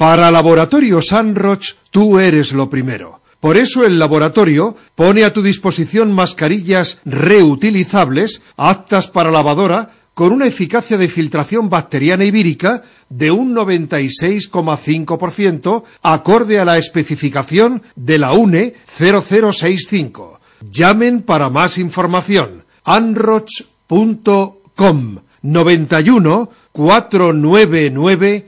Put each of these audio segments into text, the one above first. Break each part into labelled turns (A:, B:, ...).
A: Para Laboratorio Sanroch, tú eres lo primero. Por eso el laboratorio pone a tu disposición mascarillas reutilizables, aptas para lavadora, con una eficacia de filtración bacteriana y vírica de un 96,5%, acorde a la especificación de la UNE 0065. Llamen para más información. anroch.com 91 499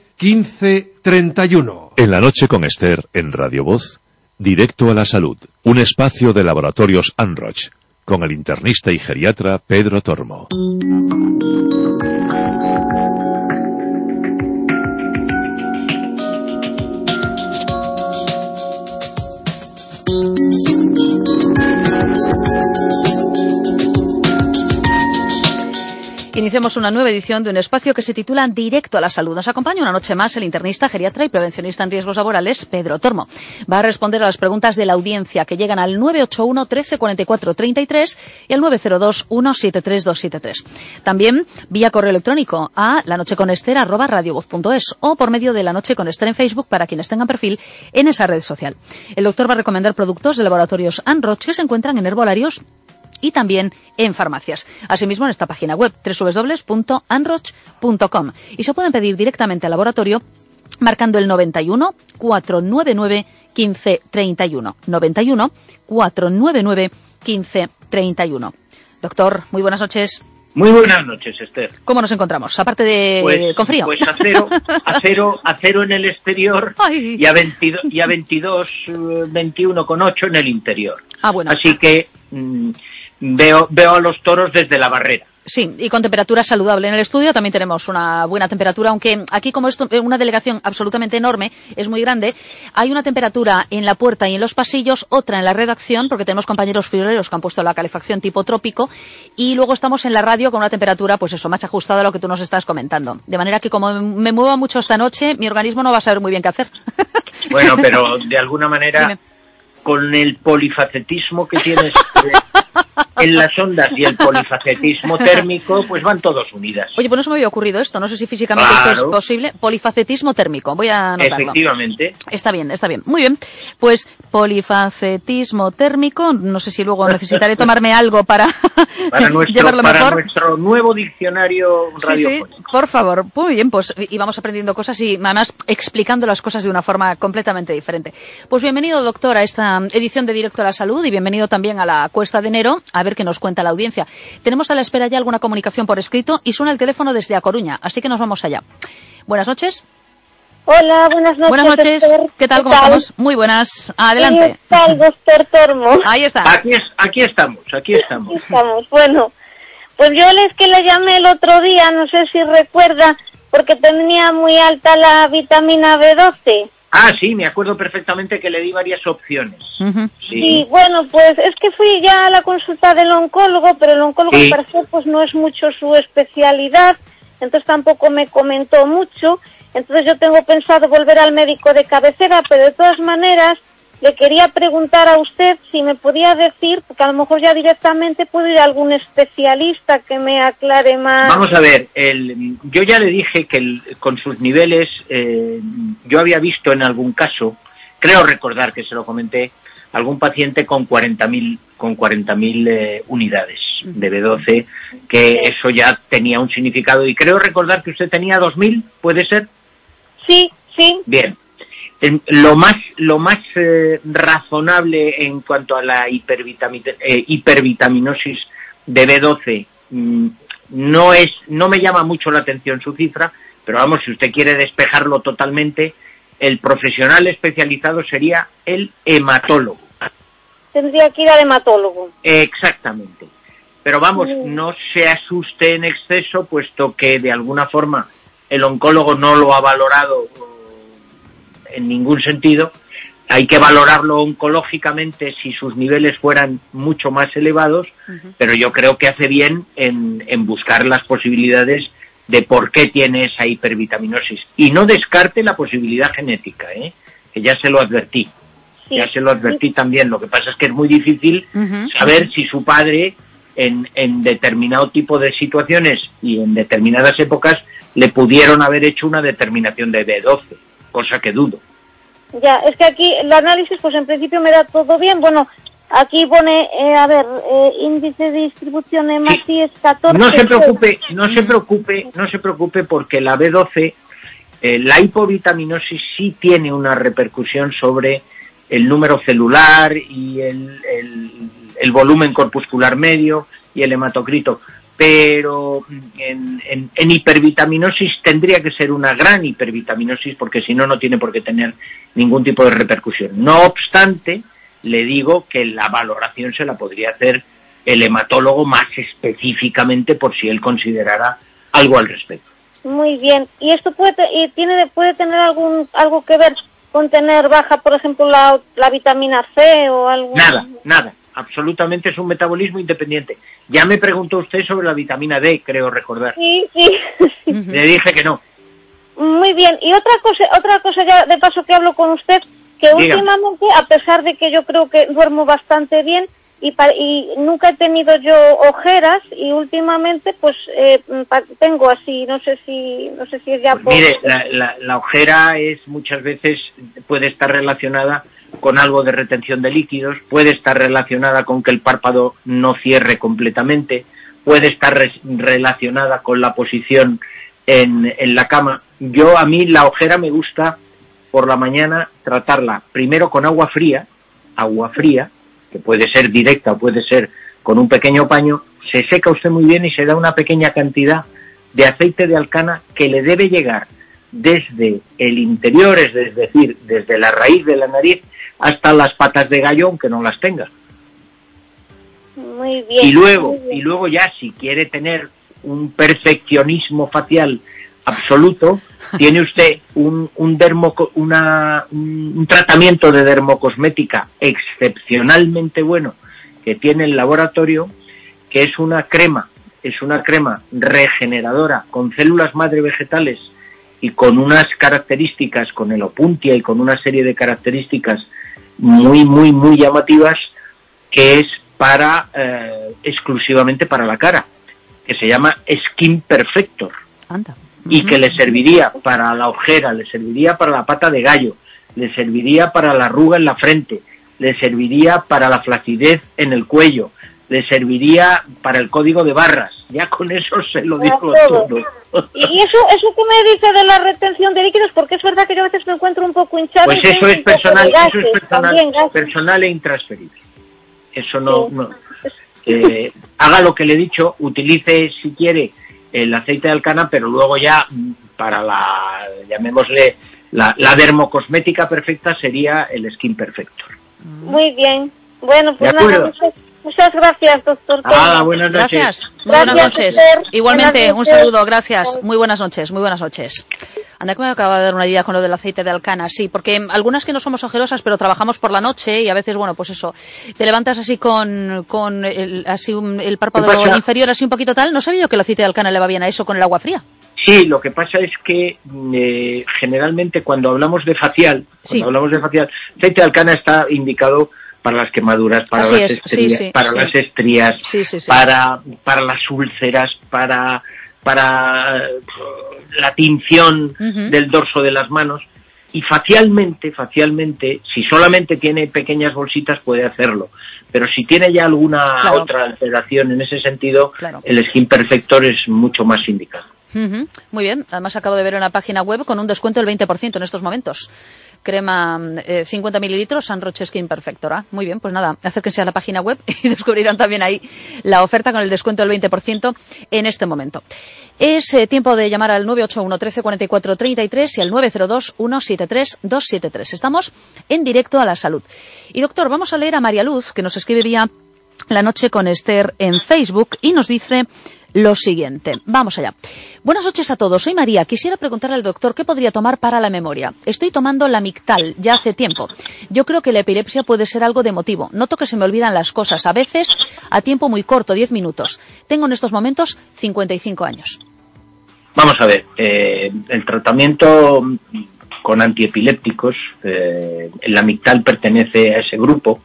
A: 1531.
B: En la noche con Esther en Radio Voz, Directo a la Salud, un espacio de laboratorios Anroch, con el internista y geriatra Pedro Tormo.
C: Iniciamos una nueva edición de un espacio que se titula Directo a la Salud. Nos acompaña una noche más el internista, geriatra y prevencionista en riesgos laborales, Pedro Tormo. Va a responder a las preguntas de la audiencia que llegan al 981 13 44 33 y al 902 173 273. También vía correo electrónico a lanocheconester@radiovoz.es o por medio de La Noche con Esther en Facebook para quienes tengan perfil en esa red social. El doctor va a recomendar productos de laboratorios Anroch que se encuentran en herbolarios y también en farmacias. Asimismo, en esta página web www.anroch.com. Y se pueden pedir directamente al laboratorio marcando el 91 499 1531. 91 499 1531. Doctor, muy buenas noches.
D: Muy buenas noches, Esther.
C: ¿Cómo nos encontramos? Aparte de
D: Pues,
C: con frío.
D: pues a cero, a cero, a cero en el exterior
C: Ay.
D: y a 22, y a 22 eh, 21 con 8 en el interior.
C: Ah, bueno.
D: Así que mm, veo, veo a los toros desde la barrera.
C: Sí, y con temperatura saludable. En el estudio también tenemos una buena temperatura, aunque aquí como es una delegación absolutamente enorme, es muy grande, hay una temperatura en la puerta y en los pasillos, otra en la redacción, porque tenemos compañeros frioleros que han puesto la calefacción tipo trópico, y luego estamos en la radio con una temperatura, pues eso, más ajustada a lo que tú nos estás comentando. De manera que como me mueva mucho esta noche, mi organismo no va a saber muy bien qué hacer.
D: Bueno, pero de alguna manera,
C: Dime.
D: con el polifacetismo que tienes eh, en las ondas y el polifacetismo térmico, pues van todos unidas.
C: Oye, pues no se me había ocurrido esto, no sé si físicamente esto es posible. Polifacetismo térmico, voy a anotarlo.
D: Efectivamente.
C: Está bien, está bien. Muy bien. Pues polifacetismo térmico. No sé si luego necesitaré tomarme algo para,
D: Para nuestro,
C: llevarlo
D: para
C: mejor.
D: nuestro nuevo diccionario
C: Sí, sí, por favor. Muy bien, pues y vamos aprendiendo cosas y además explicando las cosas de una forma completamente diferente. Pues bienvenido, doctor, a esta edición de Directo a la Salud y bienvenido también a la Cuesta de Enero, a ver qué nos cuenta la audiencia. Tenemos a la espera ya alguna comunicación por escrito y suena el teléfono desde A Coruña, así que nos vamos allá. Buenas noches.
E: Hola, buenas noches.
C: Buenas noches.
E: doctor.
C: ¿Qué tal? ¿Cómo estamos? Muy buenas. Adelante.
E: ¿Qué tal, doctor Tormo?
C: Ahí está.
D: Aquí, es, aquí estamos, aquí estamos.
E: Aquí estamos. Bueno, pues yo es que le llamé el otro día, no sé si recuerda, porque tenía muy alta la vitamina B12.
D: Ah, sí, me acuerdo perfectamente que le di varias opciones. Sí.
E: bueno, pues es que fui ya a la consulta del oncólogo, pero el oncólogo
D: Sí.
E: al parecer pues no es mucho su especialidad, entonces tampoco me comentó mucho. Entonces yo tengo pensado volver al médico de cabecera, pero de todas maneras le quería preguntar a usted si me podía decir, porque a lo mejor ya directamente puedo ir a algún especialista que me aclare más.
D: Vamos a ver, el, yo ya le dije que el- con sus niveles, eh, yo había visto en algún caso, creo recordar que se lo comenté, algún paciente con 40.000 con 40.000 eh, unidades de B12, que eso ya tenía un significado. Y creo recordar que usted tenía 2.000, ¿puede ser?
E: Sí, sí,
D: Bien. Lo más, lo más eh, razonable en cuanto a la eh, hipervitaminosis de B12 mm, no es, no me llama mucho la atención su cifra, pero vamos, si usted quiere despejarlo totalmente, el profesional especializado sería el hematólogo.
E: tendría que ir al hematólogo.
D: Exactamente. Pero vamos, no se asuste en exceso, puesto que de alguna forma el oncólogo no lo ha valorado en ningún sentido. Hay que valorarlo oncológicamente si sus niveles fueran mucho más elevados, pero yo creo que hace bien en, en buscar las posibilidades de por qué tiene esa hipervitaminosis. Y no descarte la posibilidad genética, ¿eh? que ya se lo advertí.
E: Sí.
D: Ya se lo advertí también. Lo que pasa es que es muy difícil saber si su padre en, en determinado tipo de situaciones y en determinadas épocas le pudieron haber hecho una determinación de B12, cosa que dudo.
E: Ya, es que aquí el análisis, pues en principio me da todo bien. Bueno, aquí pone, eh, a ver, eh, índice de distribución hematis es 14.
D: No se preocupe, no se preocupe, no se preocupe porque la B12, eh, la hipovitaminosis sí tiene una repercusión sobre el número celular y el, el- el volumen corpuscular medio y el hematocrito. Pero en, en- en hipervitaminosis tendría que ser una gran hipervitaminosis porque si no, no tiene por qué tener ningún tipo de repercusión. No obstante, le digo que la valoración se la podría hacer el hematólogo más específicamente por si él considerara algo al respecto.
E: Muy bien. ¿Y esto puede, y tiene, puede tener algún algo que ver con tener baja, por ejemplo, la, la vitamina C o algo?
D: Nada, nada. Absolutamente es un metabolismo independiente. Ya me preguntó usted sobre la vitamina D, creo recordar.
E: Sí, sí.
D: Le dije que no.
E: Muy bien. Y otra cosa, otra cosa ya de paso que hablo con usted, que
D: Diga.
E: últimamente, a pesar de que yo creo que duermo bastante bien y, nunca he tenido yo ojeras y últimamente pues eh, tengo así, no sé si no sé si es ya
D: Pues
E: por-
D: mire, la, la- la ojera es muchas veces puede estar relacionada con algo de retención de líquidos, puede estar relacionada con que el párpado no cierre completamente, puede estar relacionada con la posición en, en la cama. Yo a mí la ojera me gusta por la mañana tratarla primero con agua fría, agua fría, que puede ser directa o puede ser con un pequeño paño, se seca usted muy bien y se da una pequeña cantidad de aceite de alcana que le debe llegar desde el interior, es de- es decir, desde la raíz de la nariz hasta las patas de gallo, aunque no las tenga.
E: Muy bien.
D: Y luego,
E: bien.
D: y luego ya si quiere tener un perfeccionismo facial absoluto, tiene usted un, un, dermoco- una- un, un tratamiento de dermocosmética excepcionalmente bueno que tiene el laboratorio, que es una crema, es una crema regeneradora con células madre vegetales y con unas características, con el opuntia y con una serie de características muy, muy, muy llamativas, que es para eh, exclusivamente para la cara, que se llama Skin Perfector
C: Anda.
D: y que le serviría para la ojera, le serviría para la pata de gallo, le serviría para la arruga en la frente, le serviría para la flacidez en el cuello, le serviría para el código de barras. Ya con eso se lo digo
E: Para todo.
D: todo.
E: Y eso, eso que me dice de la retención de líquidos, porque es verdad que yo a veces me encuentro un poco hinchado.
D: Pues eso es personal, eso es personal, personal e intransferible. Eso no,
E: Sí.
D: no. Eh, haga lo que le he dicho, utilice si quiere el aceite de alcana, pero luego ya mm, para la, llamémosle, la, la dermocosmética perfecta sería el Skin Perfector.
E: Muy bien. Bueno, pues nada, muchas, muchas gracias, doctor.
D: Ah, buenas noches.
C: Gracias. Muy
E: Gracias,
C: buenas noches. Igualmente,
E: Buenas
C: un
E: noches.
C: saludo, gracias. Muy buenas noches, muy buenas noches. Anda que me acaba de dar una idea con lo del aceite de alcana, sí, porque algunas que no somos ojerosas, pero trabajamos por la noche y a veces, bueno, pues eso, te levantas así con, con el, así un- el
D: ¿Qué
C: párpado inferior así un poquito tal, no sabía yo que el aceite de alcana le va bien a eso con el agua fría.
D: Sí, lo que pasa es que eh, generalmente cuando hablamos de facial, cuando
C: Sí.
D: hablamos de facial, aceite de alcana está indicado para las quemaduras, para
C: Así
D: las
C: es,
D: estrías,
C: sí,
D: para
C: sí.
D: las estrías, para para las úlceras, para para eh, la tinción del dorso de las manos y facialmente, facialmente, si solamente tiene pequeñas bolsitas puede hacerlo, pero si tiene ya alguna
C: Claro.
D: otra alteración en ese sentido,
C: Claro.
D: el skin perfector es mucho más indicado.
C: Muy bien, además acabo de ver en la página web con un descuento del 20% en estos momentos. Crema eh, 50 mililitros San Roche Skin Perfector. ¿ah? Muy bien, pues nada, acérquense a la página web y descubrirán también ahí la oferta con el descuento del 20% en este momento. Es eh, tiempo de llamar al 981 13 44 33 y al 902 173 273. Estamos en directo a la salud. Y doctor, vamos a leer a María Luz, que nos escribe vía La Noche con Esther en Facebook y nos dice lo siguiente. Vamos allá. Buenas noches a todos. Soy María. Quisiera preguntarle al doctor qué podría tomar para la memoria. Estoy tomando la Mictal ya hace tiempo. Yo creo que la epilepsia puede ser algo de motivo. Noto que se me olvidan las cosas, a veces a tiempo muy corto, 10 minutos. Tengo en estos momentos 55 años.
D: Vamos a ver, eh, el tratamiento con antiepilépticos, eh, el Amictal pertenece a ese grupo,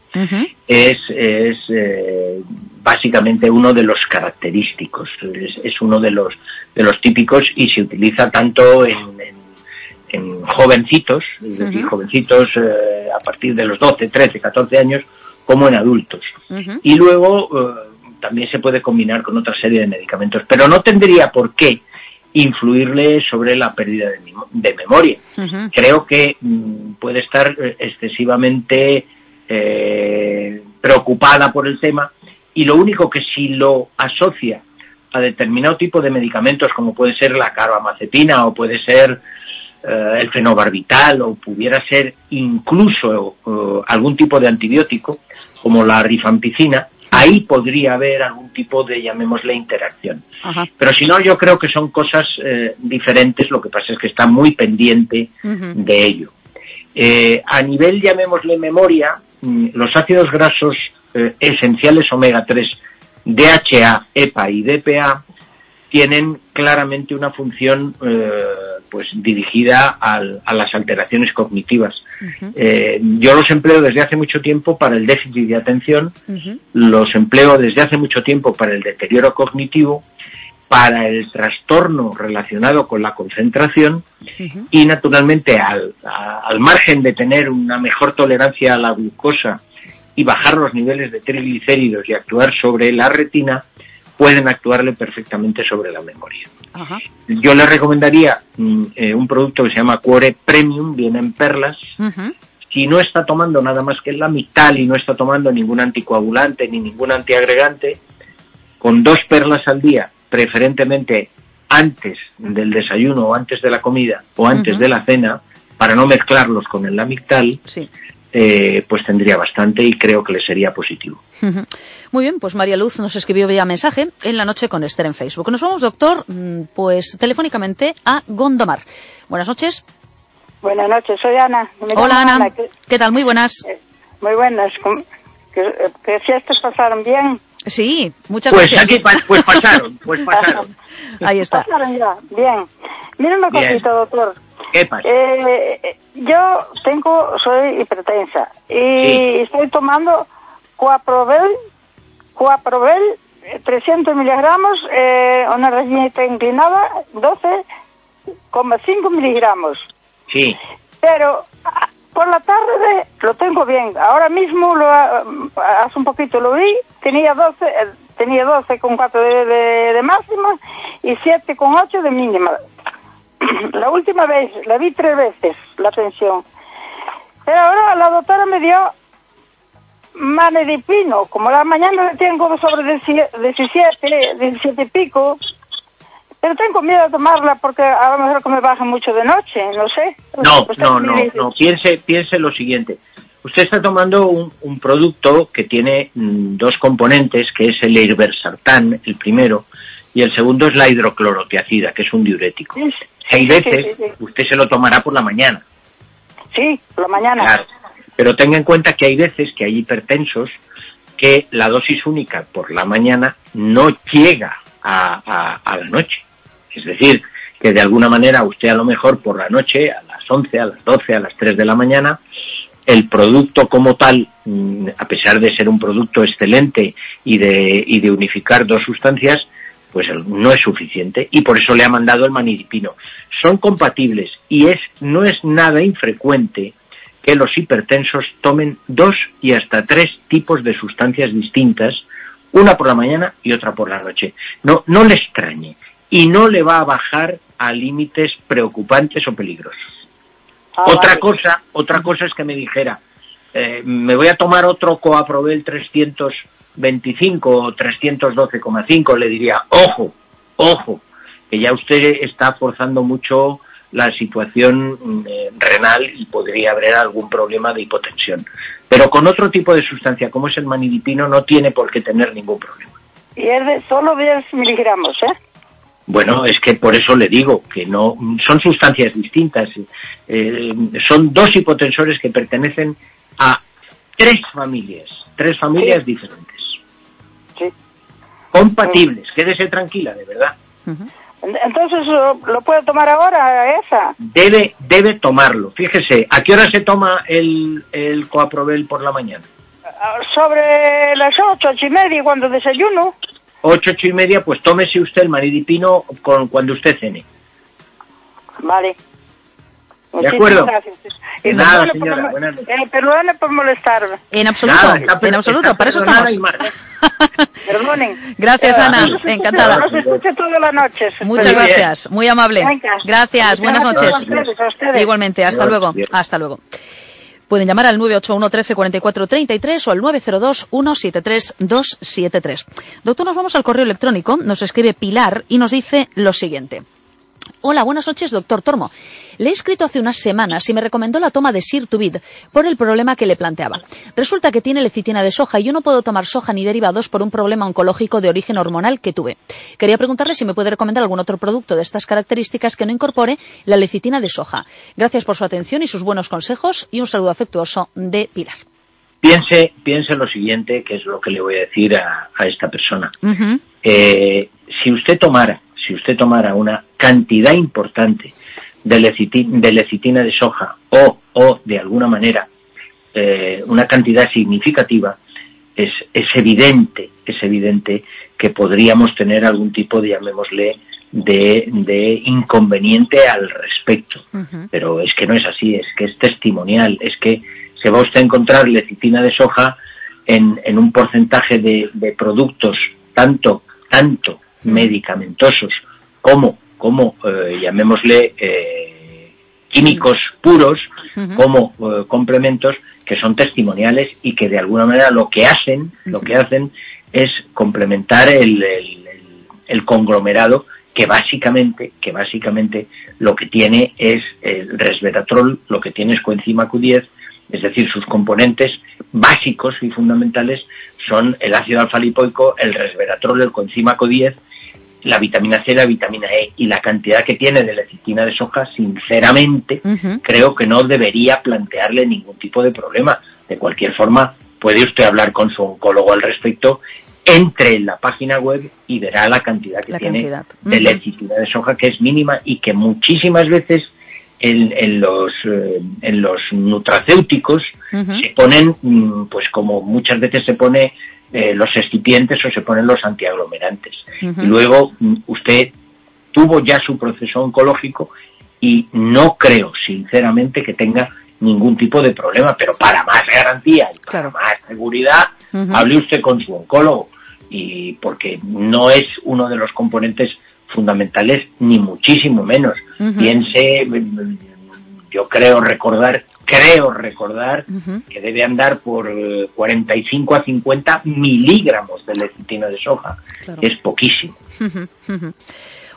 D: es, es eh, básicamente uno de los característicos, es, uno de los, de los típicos y se utiliza tanto en, en, jovencitos, es decir, jovencitos eh, a partir de los 12, 13, 14 años, como en adultos. Y luego eh, también se puede combinar con otra serie de medicamentos, pero no tendría por qué influirle sobre la pérdida de, memoria. Creo que mm, puede estar eh, excesivamente eh, preocupada por el tema y lo único que si lo asocia a determinado tipo de medicamentos como puede ser la carbamazepina o puede ser eh, el fenobarbital o pudiera ser incluso algún tipo de antibiótico como la rifampicina, ahí podría haber algún tipo de, llamémosle, interacción. Pero si no, yo creo que son cosas eh, diferentes, lo que pasa es que está muy pendiente de ello. Eh, a nivel, llamémosle, memoria, mm, los ácidos grasos eh, esenciales omega 3, DHA, EPA y DPA, tienen claramente una función eh, pues dirigida al, a las alteraciones cognitivas. eh, yo los empleo desde hace mucho tiempo para el déficit de atención, los empleo desde hace mucho tiempo para el deterioro cognitivo, para el trastorno relacionado con la concentración y naturalmente al, al margen de tener una mejor tolerancia a la glucosa y bajar los niveles de triglicéridos y actuar sobre la retina, pueden actuarle perfectamente sobre la memoria. Yo le recomendaría mm, eh, un producto que se llama Cuore Premium, viene en perlas. Si no está tomando nada más que la mitad y no está tomando ningún anticoagulante ni ningún antiagregante, con dos perlas al día, preferentemente antes del desayuno o antes de la comida o antes de la cena, para no mezclarlos con el Lamictal, sí. Eh, pues tendría bastante y creo que le sería positivo.
C: Muy bien, pues María Luz nos escribió vía mensaje en la noche con Esther en Facebook. Nos vamos, doctor, mm, pues telefónicamente a Gondomar. Buenas noches.
F: Buenas noches, soy Ana.
C: Hola Ana. ¿Qué tal? Muy buenas.
F: Eh, muy buenas. ¿Qué, qué fiestas pasaron bien?
C: Sí, muchas
D: pues
C: gracias.
D: Aquí, pues pasaron, pues pasaron.
C: Ahí está.
F: Pasaron ya, bien. Mira una cosita, doctor.
D: ¿Qué pasa?
F: Eh, yo tengo, soy hipertensa y sí. estoy tomando Coaprovel, Coaprovel 300 miligramos, eh, una rayita inclinada, 12,5 miligramos.
D: Sí.
F: Pero por la tarde lo tengo bien. Ahora mismo, lo, hace un poquito lo vi, tenía 12, tenía 12 con 4 de, de, de máxima y 7 con 8 de mínima. La última vez, la vi tres veces, la tensión. Pero ahora la doctora me dio manedipino, como la mañana le tengo sobre 17, 17 y pico, pero tengo miedo de tomarla porque a lo mejor que me baja mucho de noche, no sé.
D: No, no, no, no, piense, piense lo siguiente. Usted está tomando un, un producto que tiene mm, dos componentes, que es el irbesartán, el primero, y el segundo es la hidroclorotiacida, que es un diurético.
F: Sí,
D: hay veces sí, sí, usted se lo tomará por la mañana.
F: Sí, por la mañana.
D: Claro. Pero tenga en cuenta que hay veces que hay hipertensos que la dosis única por la mañana no llega a, a, a, la noche. Es decir, que de alguna manera usted a lo mejor por la noche, a las 11, a las 12, a las 3 de la mañana, el producto como tal, mm, a pesar de ser un producto excelente y de, y de unificar dos sustancias, pues no es suficiente y por eso le ha mandado el manidipino. Son compatibles y es, no es nada infrecuente que los hipertensos tomen dos y hasta tres tipos de sustancias distintas, una por la mañana y otra por la noche. No, no le extrañe y no le va a bajar a límites preocupantes o peligrosos. Ah, otra vale. cosa, otra cosa es que me dijera, eh, me voy a tomar otro Coaprovel 325 o 312,5, le diría, ojo, ojo, que ya usted está forzando mucho la situación eh, renal y podría haber algún problema de hipotensión. Pero con otro tipo de sustancia como es el manidipino no tiene por qué tener ningún problema.
F: Y es de solo 10 miligramos, ¿eh?
D: Bueno, es que por eso le digo que no son sustancias distintas. Eh, son dos hipotensores que pertenecen a tres familias, tres familias
F: Sí.
D: diferentes,
F: Sí.
D: compatibles. Quédese tranquila, de verdad.
F: En- Entonces, ¿lo, puedo tomar ahora esa?
D: Debe, debe tomarlo. Fíjese, ¿a qué hora se toma el, el coaprovel por la mañana?
F: Ah, Sobre las ocho, ocho y media, cuando desayuno.
D: Ocho, ocho y media, pues tómese usted el manidipino con, cuando usted cene.
F: Vale.
D: De acuerdo.
F: gracias.
D: De nada,
F: por
D: señora,
F: no-
D: buenas noches.
F: eh, perdone por molestarme.
C: En absoluto,
D: Nada, está per-
C: en absoluto,
D: está
C: para eso estamos.
F: Perdonen.
C: Gracias,
F: Eh,
C: Ana, encantada.
F: Escucha toda la noche.
C: Muchas
D: Muy bien.
C: gracias, muy amable. Gracias, buenas noches.
F: a ustedes, a ustedes.
C: Igualmente, hasta
D: Dios,
C: luego.
D: Dios.
C: Hasta luego. Pueden llamar al 981 13 44 33 o al 902 173 273. Doctor, nos vamos al correo electrónico. Nos escribe Pilar y nos dice lo siguiente. Hola, buenas noches, doctor Tormo. Le he escrito hace unas semanas y me recomendó la toma de Sirtuvid por el problema que le planteaba. Resulta que tiene lecitina de soja y yo no puedo tomar soja ni derivados por un problema oncológico de origen hormonal que tuve. Quería preguntarle si me puede recomendar algún otro producto de estas características que no incorpore la lecitina de soja. Gracias por su atención y sus buenos consejos y un saludo afectuoso de Pilar.
D: Piense, piense lo siguiente, que es lo que le voy a decir a, a esta persona. Eh, si usted tomara, si usted tomara una cantidad importante de, leciti- de lecitina de soja o, o de alguna manera eh, una cantidad significativa, es, es evidente, es evidente que podríamos tener algún tipo de, llamémosle, de, de inconveniente al respecto. Pero es que no es así, es que es testimonial, es que se va usted a encontrar lecitina de soja en, en un porcentaje de, de productos tanto, tanto medicamentosos como, como eh, llamémosle, eh, químicos puros, como eh, complementos que son testimoniales y que de alguna manera lo que hacen, lo que hacen es complementar el, el- el- el conglomerado que básicamente, que básicamente lo que tiene es el resveratrol, lo que tiene es coenzima Q10, es decir, sus componentes básicos y fundamentales son el ácido alfa lipoico, el resveratrol, el coenzima Q10, la vitamina C, la vitamina E y la cantidad que tiene de lecitina de soja, sinceramente, creo que no debería plantearle ningún tipo de problema. De cualquier forma, puede usted hablar con su oncólogo al respecto, entre en la página web y verá la cantidad que
C: La
D: tiene
C: cantidad.
D: de lecitina de soja, que es mínima y que muchísimas veces en, en los, eh, en los nutracéuticos se ponen, mm, pues como muchas veces se pone eh, los excipientes o se ponen los antiaglomerantes. Y luego mm, usted tuvo ya su proceso oncológico y no creo, sinceramente, que tenga ningún tipo de problema, pero para más garantía y para
C: Claro.
D: más seguridad,
C: Ujú.
D: hable usted con su oncólogo y porque no es uno de los componentes fundamentales ni muchísimo menos. Piense, mm, yo creo recordar, creo recordar
C: Ujú.
D: que debe andar por eh, 45 a 50 miligramos de lecitina de soja.
C: Claro.
D: Es poquísimo.
C: Ujú, ujú.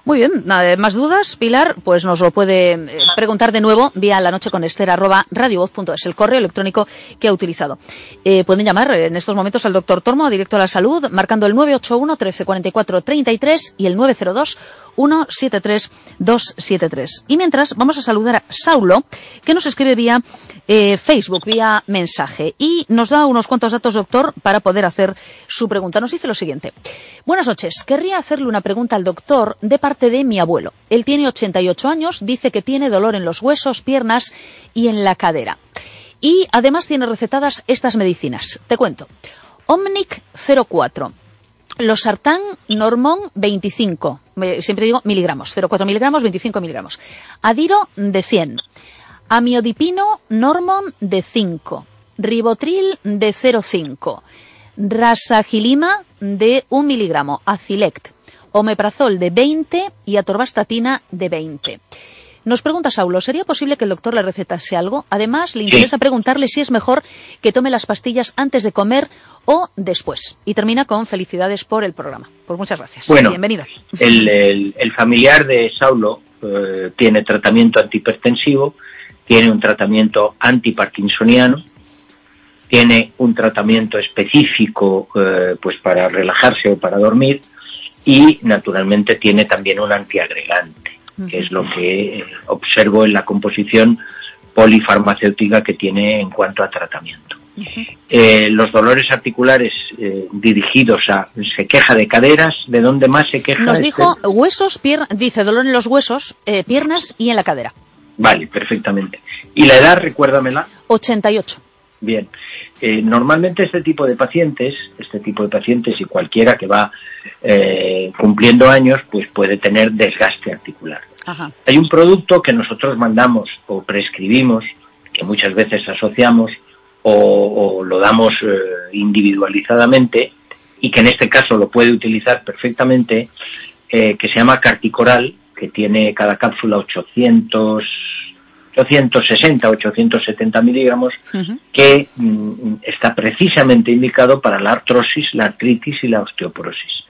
C: Muy bien, más dudas, Pilar, pues nos lo puede eh, preguntar de nuevo vía la noche con Esther arroba radiovoz.es, el correo electrónico que ha utilizado. Eh, pueden llamar en estos momentos al doctor Tormo, directo a la salud, marcando el 981 1344 33 y el 902 173 273. Y mientras, vamos a saludar a Saulo, que nos escribe vía eh, Facebook, vía mensaje, y nos da unos cuantos datos, doctor, para poder hacer su pregunta. Nos dice lo siguiente. Buenas noches. Querría hacerle una pregunta al doctor de parte de mi abuelo. Él tiene 88 años, dice que tiene dolor en los huesos, piernas y en la cadera. Y además tiene recetadas estas medicinas. Te cuento. Omnic 04. Losartán Normon 25, eh, siempre digo miligramos, 0,4 miligramos, 25 miligramos. Adiro de 100. Amiodipino Normon de 5. Ribotril de 0,5. Rasagilima de 1 miligramo. Acilect. Omeprazol de 20 y atorvastatina de 20. Nos pregunta Saulo, ¿sería posible que el doctor le recetase algo? Además, le interesa preguntarle si es mejor que tome las pastillas antes de comer o después. Y termina con felicidades por el programa. Pues muchas gracias.
D: Bueno,
C: Bienvenido.
D: El, el- el familiar de Saulo eh, tiene tratamiento antihipertensivo, tiene un tratamiento antiparkinsoniano, tiene un tratamiento específico eh, pues para relajarse o para dormir y naturalmente tiene también un antiagregante, que es lo que observo en la composición polifarmacéutica que tiene en cuanto a tratamiento. Eh, los dolores articulares eh, dirigidos a se queja de caderas, ¿de dónde más se queja?
C: Nos dijo huesos, piernas, dice dolor en los huesos, eh, piernas y en la cadera.
D: Vale, perfectamente. ¿Y la edad, recuérdamela?
C: 88.
D: Bien. Eh, normalmente este tipo de pacientes, este tipo de pacientes y cualquiera que va eh, cumpliendo años, pues puede tener desgaste articular.
C: Ajá.
D: Hay un producto que nosotros mandamos o prescribimos, que muchas veces asociamos o, o lo damos eh, individualizadamente y que en este caso lo puede utilizar perfectamente, que se llama Carticoral, que tiene cada cápsula 800 860, 870 miligramos, que mm, está precisamente indicado para la artrosis, la artritis y la osteoporosis.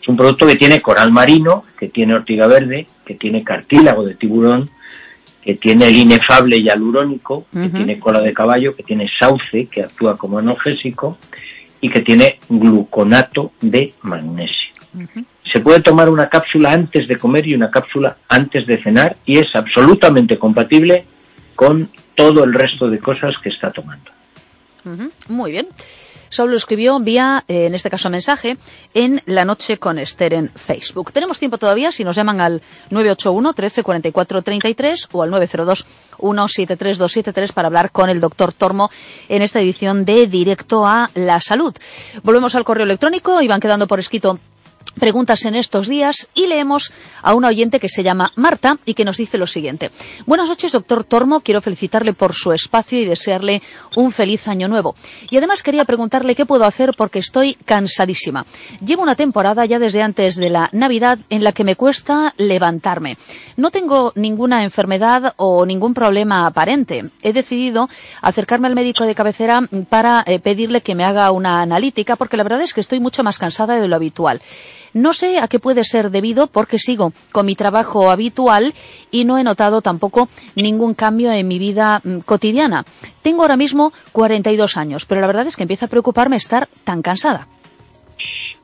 D: Es un producto que tiene coral marino, que tiene ortiga verde, que tiene cartílago de tiburón, que tiene el inefable hialurónico, que tiene cola de caballo, que tiene sauce, que actúa como analgésico, y que tiene gluconato de magnesio. Se puede tomar una cápsula antes de comer y una cápsula antes de cenar y es absolutamente compatible con todo el resto de cosas que está tomando.
C: Muy bien. Solo lo escribió vía, eh, en este caso mensaje, en La Noche con Esther en Facebook. Tenemos tiempo todavía si nos llaman al 981 13 44 33 o al 902 173 273 para hablar con el doctor Tormo en esta edición de Directo a la Salud. Volvemos al correo electrónico y van quedando por escrito preguntas en estos días y leemos a una oyente que se llama Marta y que nos dice lo siguiente. Buenas noches, doctor Tormo. Quiero felicitarle por su espacio y desearle un feliz año nuevo. Y además quería preguntarle qué puedo hacer porque estoy cansadísima. Llevo una temporada ya desde antes de la Navidad en la que me cuesta levantarme. No tengo ninguna enfermedad o ningún problema aparente. He decidido acercarme al médico de cabecera para eh, pedirle que me haga una analítica porque la verdad es que estoy mucho más cansada de lo habitual. No sé a qué puede ser debido porque sigo con mi trabajo habitual y no he notado tampoco ningún cambio en mi vida mm, cotidiana. Tengo ahora mismo 42 años, pero la verdad es que empieza a preocuparme estar tan cansada.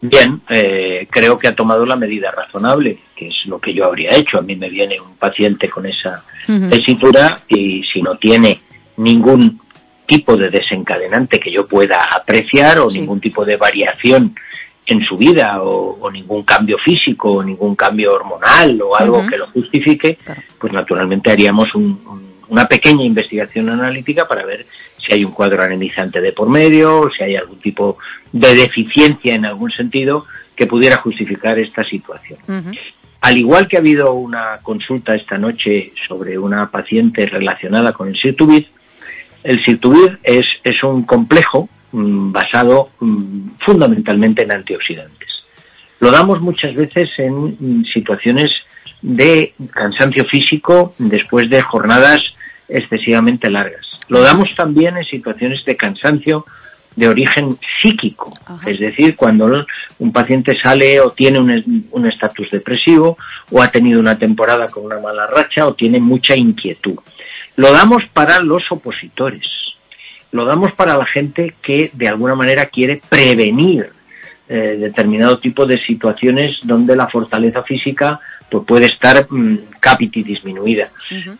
D: Bien, eh, creo que ha tomado la medida razonable, que es lo que yo habría hecho. A mí me viene un paciente con esa
C: Ujú.
D: tesitura y si no tiene ningún tipo de desencadenante que yo pueda apreciar o
C: Sí.
D: ningún tipo de variación en su vida o, o ningún cambio físico o ningún cambio hormonal o algo que lo justifique,
C: Claro.
D: pues naturalmente haríamos un- un- una pequeña investigación analítica para ver si hay un cuadro anemizante de por medio, o si hay algún tipo de deficiencia en algún sentido que pudiera justificar esta situación. Al igual que ha habido una consulta esta noche sobre una paciente relacionada con el Sirtuvir, el Sirtuvir es, es un complejo basado mm, fundamentalmente en antioxidantes. Lo damos muchas veces en mm, situaciones de cansancio físico después de jornadas excesivamente largas. Lo damos también en situaciones de cansancio de origen psíquico,
C: Ajá.
D: es decir, cuando un paciente sale o tiene un un estatus depresivo o ha tenido una temporada con una mala racha o tiene mucha inquietud. Lo damos para los opositores, lo damos para la gente que de alguna manera quiere prevenir eh, determinado tipo de situaciones donde la fortaleza física pues puede estar mm, capiti disminuida.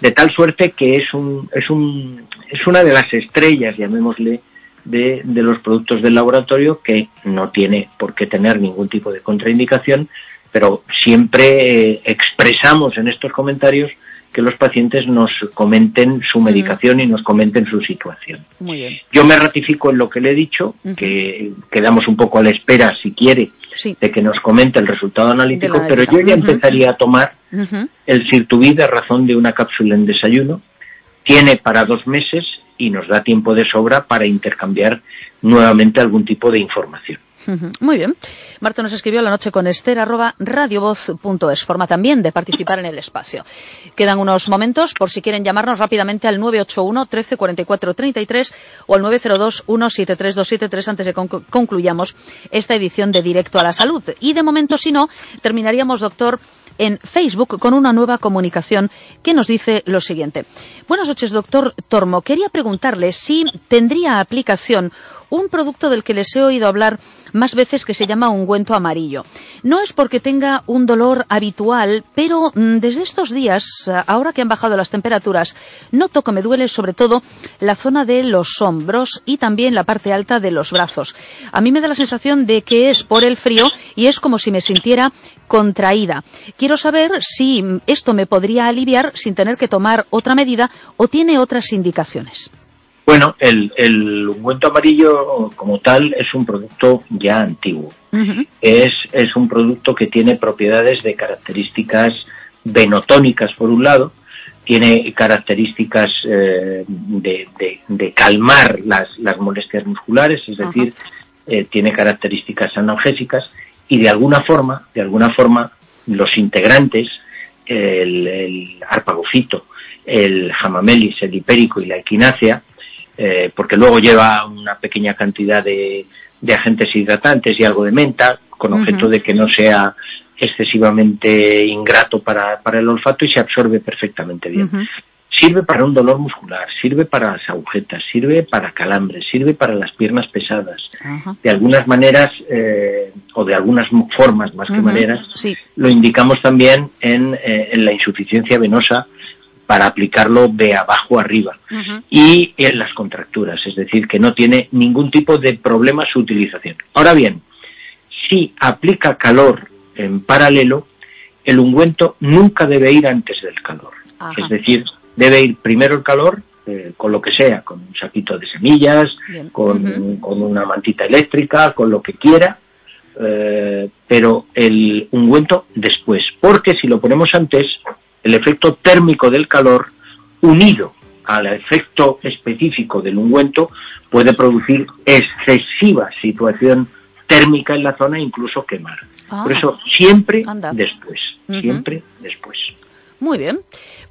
D: De tal suerte que es un, es un, es una de las estrellas, llamémosle, de, de los productos del laboratorio que no tiene por qué tener ningún tipo de contraindicación, pero siempre eh, expresamos en estos comentarios que los pacientes nos comenten su medicación y nos comenten su situación.
C: Muy bien.
D: Yo me ratifico en lo que le he dicho, que quedamos un poco a la espera, si quiere,
C: Sí.
D: de que nos comente el resultado analítico,
C: De
D: pero yo ya empezaría a tomar el Sirtuvid a razón de una cápsula en desayuno. Tiene para dos meses y nos da tiempo de sobra para intercambiar nuevamente algún tipo de información.
C: Muy bien. Marta nos escribió la noche con Esther arroba radiovoz.es. Forma también de participar en el espacio. Quedan unos momentos por si quieren llamarnos rápidamente al 981 13 44 33 o al 902 173 273 antes de conclu- concluyamos esta edición de Directo a la Salud. Y de momento, si no, terminaríamos, doctor, en Facebook con una nueva comunicación que nos dice lo siguiente. Buenas noches, doctor Tormo. Quería preguntarle si tendría aplicación un producto del que les he oído hablar más veces que se llama ungüento amarillo. No es porque tenga un dolor habitual, pero mm, desde estos días, ahora que han bajado las temperaturas, noto que me duele sobre todo la zona de los hombros y también la parte alta de los brazos. A mí me da la sensación de que es por el frío y es como si me sintiera contraída. Quiero saber si esto me podría aliviar sin tener que tomar otra medida o tiene otras indicaciones.
D: Bueno, el, el ungüento amarillo como tal es un producto ya antiguo. es, es un producto que tiene propiedades de características venotónicas por un lado, tiene características eh, de, de, calmar las, las, molestias musculares, es decir, eh, tiene características analgésicas y de alguna forma, de alguna forma, los integrantes, el, el arpagofito, el jamamelis, el hipérico y la equinácea, eh, porque luego lleva una pequeña cantidad de, agentes hidratantes y algo de menta, con objeto de que no sea excesivamente ingrato para, el olfato y se absorbe perfectamente bien. Sirve para un dolor muscular, sirve para las agujetas, sirve para calambres, sirve para las piernas pesadas. De algunas maneras, eh, o de algunas formas más que maneras, lo indicamos también en, eh, en la insuficiencia venosa para aplicarlo de abajo arriba. Y en las contracturas, es decir, que no tiene ningún tipo de problema su utilización. Ahora bien, si aplica calor en paralelo, el ungüento nunca debe ir antes del calor. Es decir, debe ir primero el calor, eh, con lo que sea, con un saquito de semillas, con, una mantita eléctrica, con lo que quiera, eh, pero el ungüento después, porque si lo ponemos antes, el efecto térmico del calor unido al efecto específico del ungüento puede producir excesiva situación térmica en la zona e incluso quemar. Por ah. eso siempre después, siempre después.
C: Muy bien.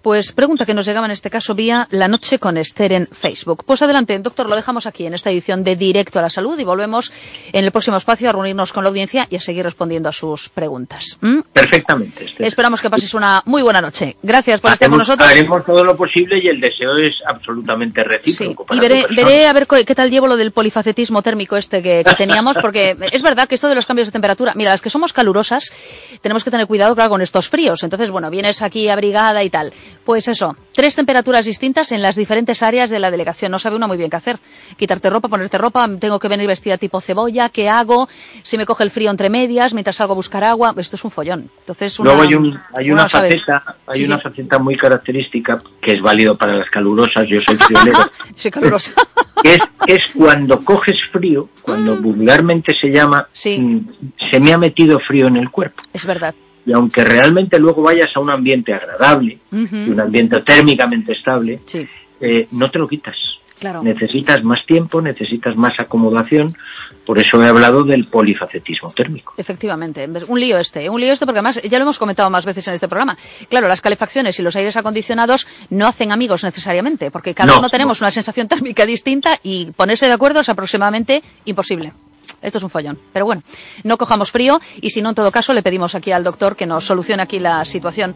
C: Pues pregunta que nos llegaba en este caso vía La Noche con Esther en Facebook. Pues adelante, doctor, lo dejamos aquí en esta edición de Directo a la Salud y volvemos en el próximo espacio a reunirnos con la audiencia y a seguir respondiendo a sus preguntas.
D: ¿Mm? Perfectamente.
C: Esperamos que pases una muy buena noche. Gracias por estar con nosotros.
D: Haremos todo lo posible y el deseo es absolutamente recíproco.
C: y veré, a ver qué tal llevo lo del polifacetismo térmico este que, teníamos, porque es verdad que esto de los cambios de temperatura, mira, las que somos calurosas tenemos que tener cuidado, claro, con estos fríos. Entonces, bueno, vienes aquí y tal pues eso, tres temperaturas distintas en las diferentes áreas de la delegación. No sabe uno muy bien qué hacer. Quitarte ropa, ponerte ropa, tengo que venir vestida tipo cebolla, ¿qué hago? Si me coge el frío entre medias, mientras salgo a buscar agua, esto es un follón. Entonces,
D: Luego hay, un, hay una faceta, hay una faceta muy característica que es válido para las calurosas, yo soy friolero.
C: soy calurosa.
D: es, es cuando coges frío, cuando mm. vulgarmente se llama, mm, se me ha metido frío en el cuerpo.
C: Es verdad
D: y aunque realmente luego vayas a un ambiente agradable, un ambiente térmicamente estable, eh, no te lo quitas. Necesitas más tiempo, necesitas más acomodación, por eso he hablado del polifacetismo térmico.
C: Efectivamente, un lío este, un lío este porque además ya lo hemos comentado más veces en este programa. Claro, las calefacciones y los aires acondicionados no hacen amigos necesariamente, porque cada uno tenemos una sensación térmica distinta y ponerse de acuerdo es aproximadamente imposible. Esto es un follón. Pero bueno, no cojamos frío y si no, en todo caso, le pedimos aquí al doctor que nos solucione aquí la situación.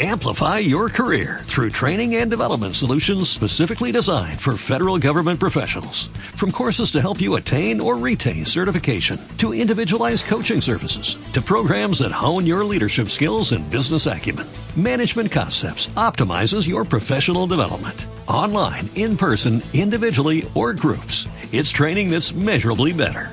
G: Amplify your career through training and development solutions specifically designed for federal government professionals. From courses to help you attain or retain certification, to individualized coaching services, to programs that hone your leadership skills and business acumen, Management Concepts optimizes your professional development. Online, in person, individually, or groups, it's training that's measurably better.